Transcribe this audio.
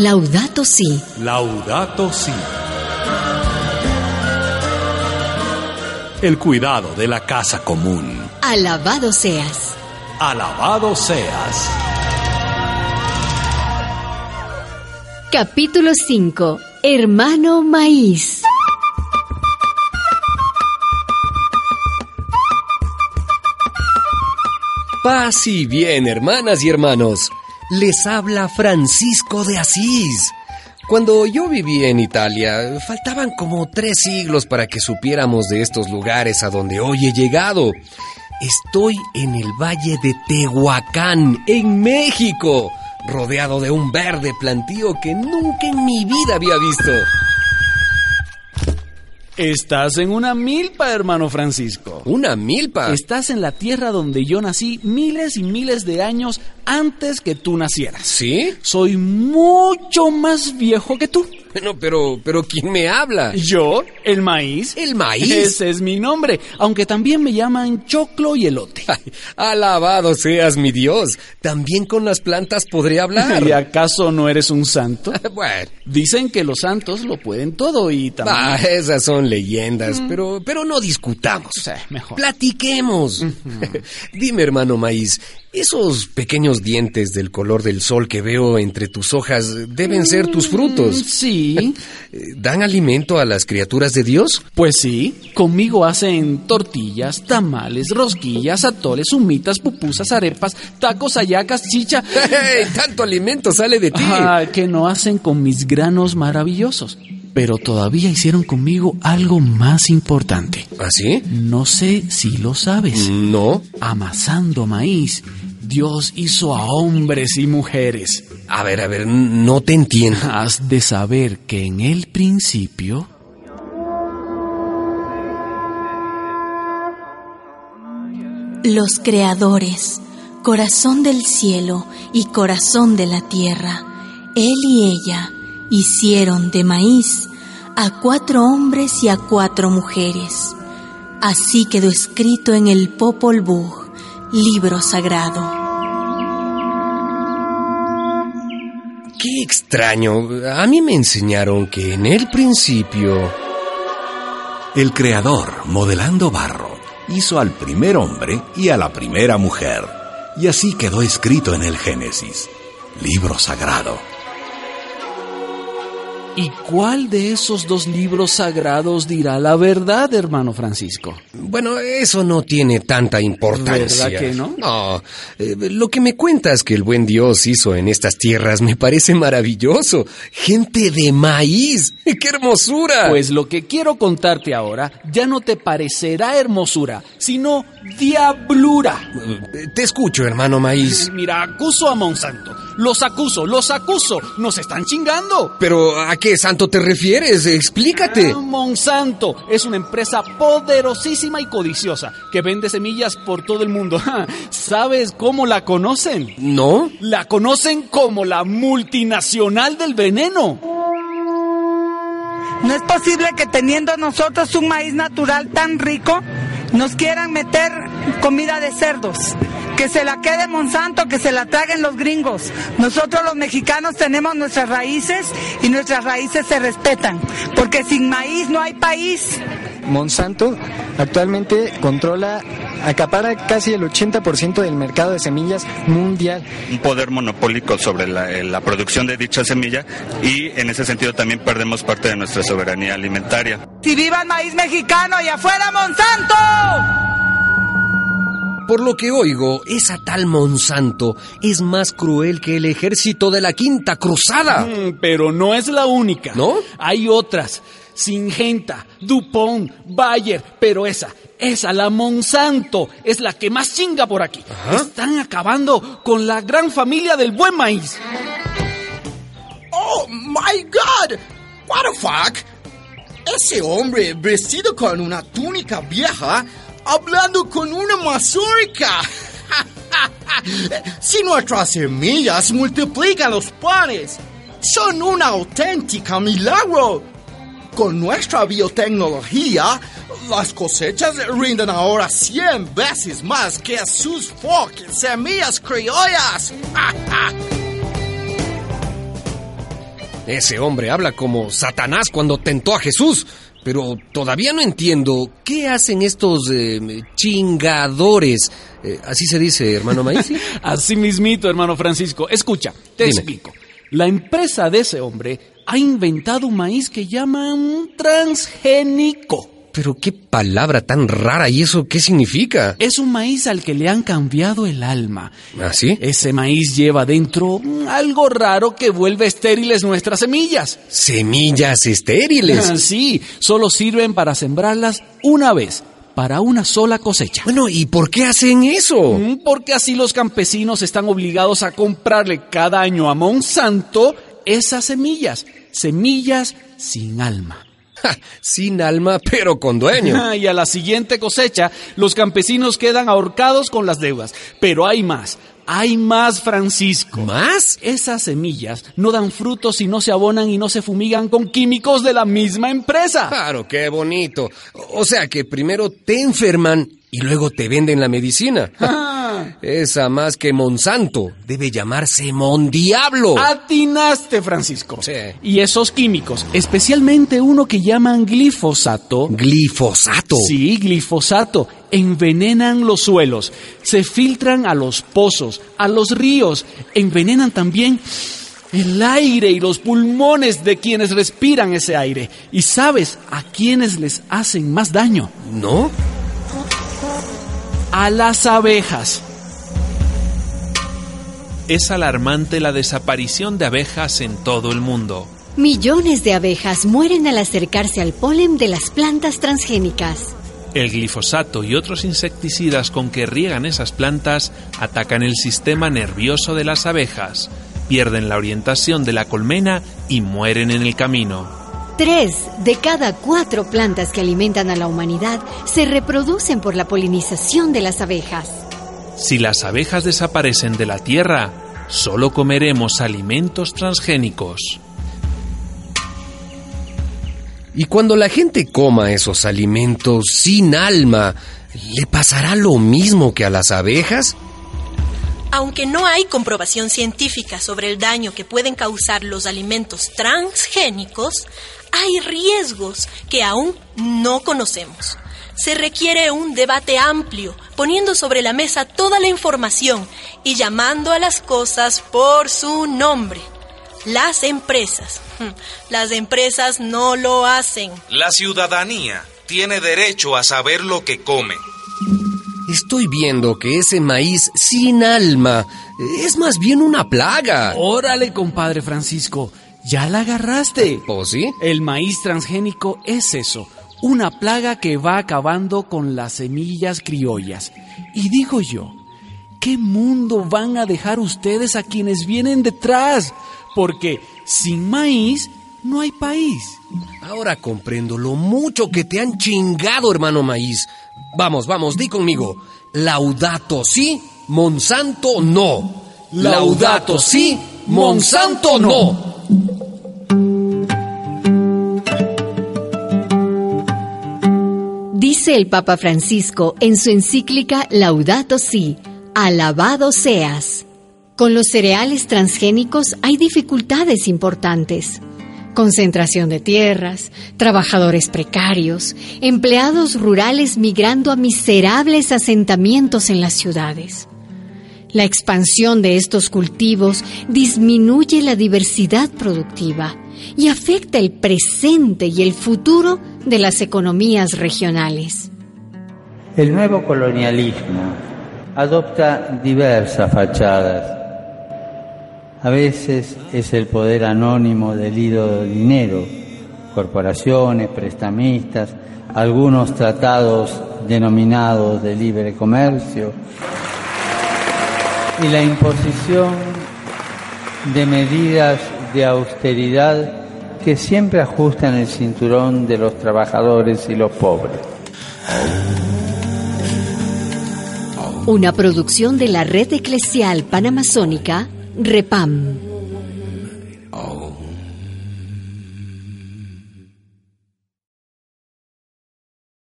Laudato Si. Laudato Si. El cuidado de la casa común. Alabado seas. Alabado seas. Capítulo 5. Hermano Maíz. Paz y bien, hermanas y hermanos. Les habla Francisco de Asís. Cuando yo vivía en Italia, faltaban como tres siglos para que supiéramos de estos lugares a donde hoy he llegado. Estoy en el valle de Tehuacán, en México, rodeado de un verde plantío que nunca en mi vida había visto. Estás en una milpa, hermano Francisco. ¿Una milpa? Estás en la tierra donde yo nací miles y miles de años antes que tú nacieras. ¿Sí? Soy mucho más viejo que tú. Bueno, pero, pero ¿quién me habla? Yo, el maíz. ¿El maíz? Ese es mi nombre, aunque también me llaman choclo y elote. Ay, alabado seas mi Dios. También con las plantas podré hablar. ¿Y acaso no eres un santo? bueno. Dicen que los santos lo pueden todo y también... Ah, esas son leyendas, pero, pero no discutamos. Sí, mejor. Platiquemos. Dime, hermano maíz, esos pequeños dientes del color del sol que veo entre tus hojas deben ser tus frutos. Sí. ¿Dan alimento a las criaturas de Dios? Pues sí, conmigo hacen tortillas, tamales, rosquillas, atoles, humitas, pupusas, arepas, tacos, ayacas, chicha. ¡Hey! Tanto alimento sale de ti. Ah, que no hacen con mis granos maravillosos. Pero todavía hicieron conmigo algo más importante. ¿Así? No sé si lo sabes. No. Amasando maíz, Dios hizo a hombres y mujeres. A ver, a ver, no te entiendo. Has de saber que en el principio Los creadores, corazón del cielo y corazón de la tierra, él y ella hicieron de maíz a cuatro hombres y a cuatro mujeres. Así quedó escrito en el Popol Vuh, libro sagrado. Qué extraño. A mí me enseñaron que en el principio... El creador, modelando barro, hizo al primer hombre y a la primera mujer. Y así quedó escrito en el Génesis, libro sagrado. ¿Y cuál de esos dos libros sagrados dirá la verdad, hermano Francisco? Bueno, eso no tiene tanta importancia. ¿Verdad que no? No. eh, lo que me cuentas que el buen Dios hizo en estas tierras me parece maravilloso. Gente de maíz. ¡Qué hermosura! Pues lo que quiero contarte ahora ya no te parecerá hermosura, sino diablura. Eh, Te escucho, hermano maíz. Mira, acuso a Monsanto. Los acuso, los acuso. Nos están chingando. Pero ¿a qué santo te refieres? Explícate. Ah, Monsanto es una empresa poderosísima y codiciosa que vende semillas por todo el mundo. ¿Sabes cómo la conocen? ¿No? La conocen como la multinacional del veneno. No es posible que teniendo nosotros un maíz natural tan rico, nos quieran meter comida de cerdos. Que se la quede Monsanto, que se la traguen los gringos. Nosotros los mexicanos tenemos nuestras raíces y nuestras raíces se respetan. Porque sin maíz no hay país. Monsanto actualmente controla, acapara casi el 80% del mercado de semillas mundial. un poder monopólico sobre la, eh, la producción de dicha semilla y en ese sentido también perdemos parte de nuestra soberanía alimentaria. Si viva el maíz mexicano y afuera Monsanto. Por lo que oigo, esa tal Monsanto es más cruel que el ejército de la Quinta Cruzada. Mm, Pero no es la única. ¿No? Hay otras. Singenta, Dupont, Bayer, pero esa, esa, la Monsanto, es la que más chinga por aquí. Están acabando con la gran familia del buen maíz. Oh my god! What the fuck? Ese hombre vestido con una túnica vieja hablando con una mazorca. si nuestras semillas multiplican los panes, son una auténtica milagro. Con nuestra biotecnología, las cosechas rinden ahora 100 veces más que sus fucking semillas criollas. Ese hombre habla como Satanás cuando tentó a Jesús. Pero todavía no entiendo qué hacen estos eh, chingadores. Eh, así se dice, hermano Maíz. Así mismito, hermano Francisco. Escucha, te Dime. explico. La empresa de ese hombre ha inventado un maíz que llaman transgénico. Pero qué palabra tan rara y eso qué significa. Es un maíz al que le han cambiado el alma. ¿Así? Ese maíz lleva dentro algo raro que vuelve estériles nuestras semillas. Semillas estériles. Sí, solo sirven para sembrarlas una vez, para una sola cosecha. Bueno, ¿y por qué hacen eso? Mm, Porque así los campesinos están obligados a comprarle cada año a Monsanto esas semillas, semillas sin alma. Ja, sin alma, pero con dueño. Y a la siguiente cosecha, los campesinos quedan ahorcados con las deudas. Pero hay más, hay más, Francisco. ¿Más? Esas semillas no dan frutos si no se abonan y no se fumigan con químicos de la misma empresa. Claro, qué bonito. O sea que primero te enferman y luego te venden la medicina. Esa más que Monsanto debe llamarse Mondiablo. Atinaste, Francisco. Sí. Y esos químicos, especialmente uno que llaman glifosato. Glifosato. Sí, glifosato. Envenenan los suelos, se filtran a los pozos, a los ríos, envenenan también el aire y los pulmones de quienes respiran ese aire. ¿Y sabes a quiénes les hacen más daño? ¿No? A las abejas. Es alarmante la desaparición de abejas en todo el mundo. Millones de abejas mueren al acercarse al polen de las plantas transgénicas. El glifosato y otros insecticidas con que riegan esas plantas atacan el sistema nervioso de las abejas, pierden la orientación de la colmena y mueren en el camino. Tres de cada cuatro plantas que alimentan a la humanidad se reproducen por la polinización de las abejas. Si las abejas desaparecen de la Tierra, solo comeremos alimentos transgénicos. Y cuando la gente coma esos alimentos sin alma, ¿le pasará lo mismo que a las abejas? Aunque no hay comprobación científica sobre el daño que pueden causar los alimentos transgénicos, hay riesgos que aún no conocemos. Se requiere un debate amplio, poniendo sobre la mesa toda la información y llamando a las cosas por su nombre. Las empresas. Hmm, Las empresas no lo hacen. La ciudadanía tiene derecho a saber lo que come. Estoy viendo que ese maíz sin alma es más bien una plaga. Órale, compadre Francisco, ya la agarraste. ¿O sí? El maíz transgénico es eso, una plaga que va acabando con las semillas criollas. Y digo yo, ¿qué mundo van a dejar ustedes a quienes vienen detrás? Porque sin maíz no hay país. Ahora comprendo lo mucho que te han chingado, hermano maíz. Vamos, vamos, di conmigo. Laudato sí, Monsanto no. Laudato sí, Monsanto no. Dice el Papa Francisco en su encíclica Laudato Si, alabado seas. Con los cereales transgénicos hay dificultades importantes. Concentración de tierras, trabajadores precarios, empleados rurales migrando a miserables asentamientos en las ciudades. La expansión de estos cultivos disminuye la diversidad productiva y afecta el presente y el futuro de las economías regionales. El nuevo colonialismo adopta diversas fachadas. A veces es el poder anónimo del de dinero, corporaciones, prestamistas, algunos tratados denominados de libre comercio y la imposición de medidas de austeridad que siempre ajustan el cinturón de los trabajadores y los pobres. Una producción de la Red Eclesial Panamazónica, REPAM.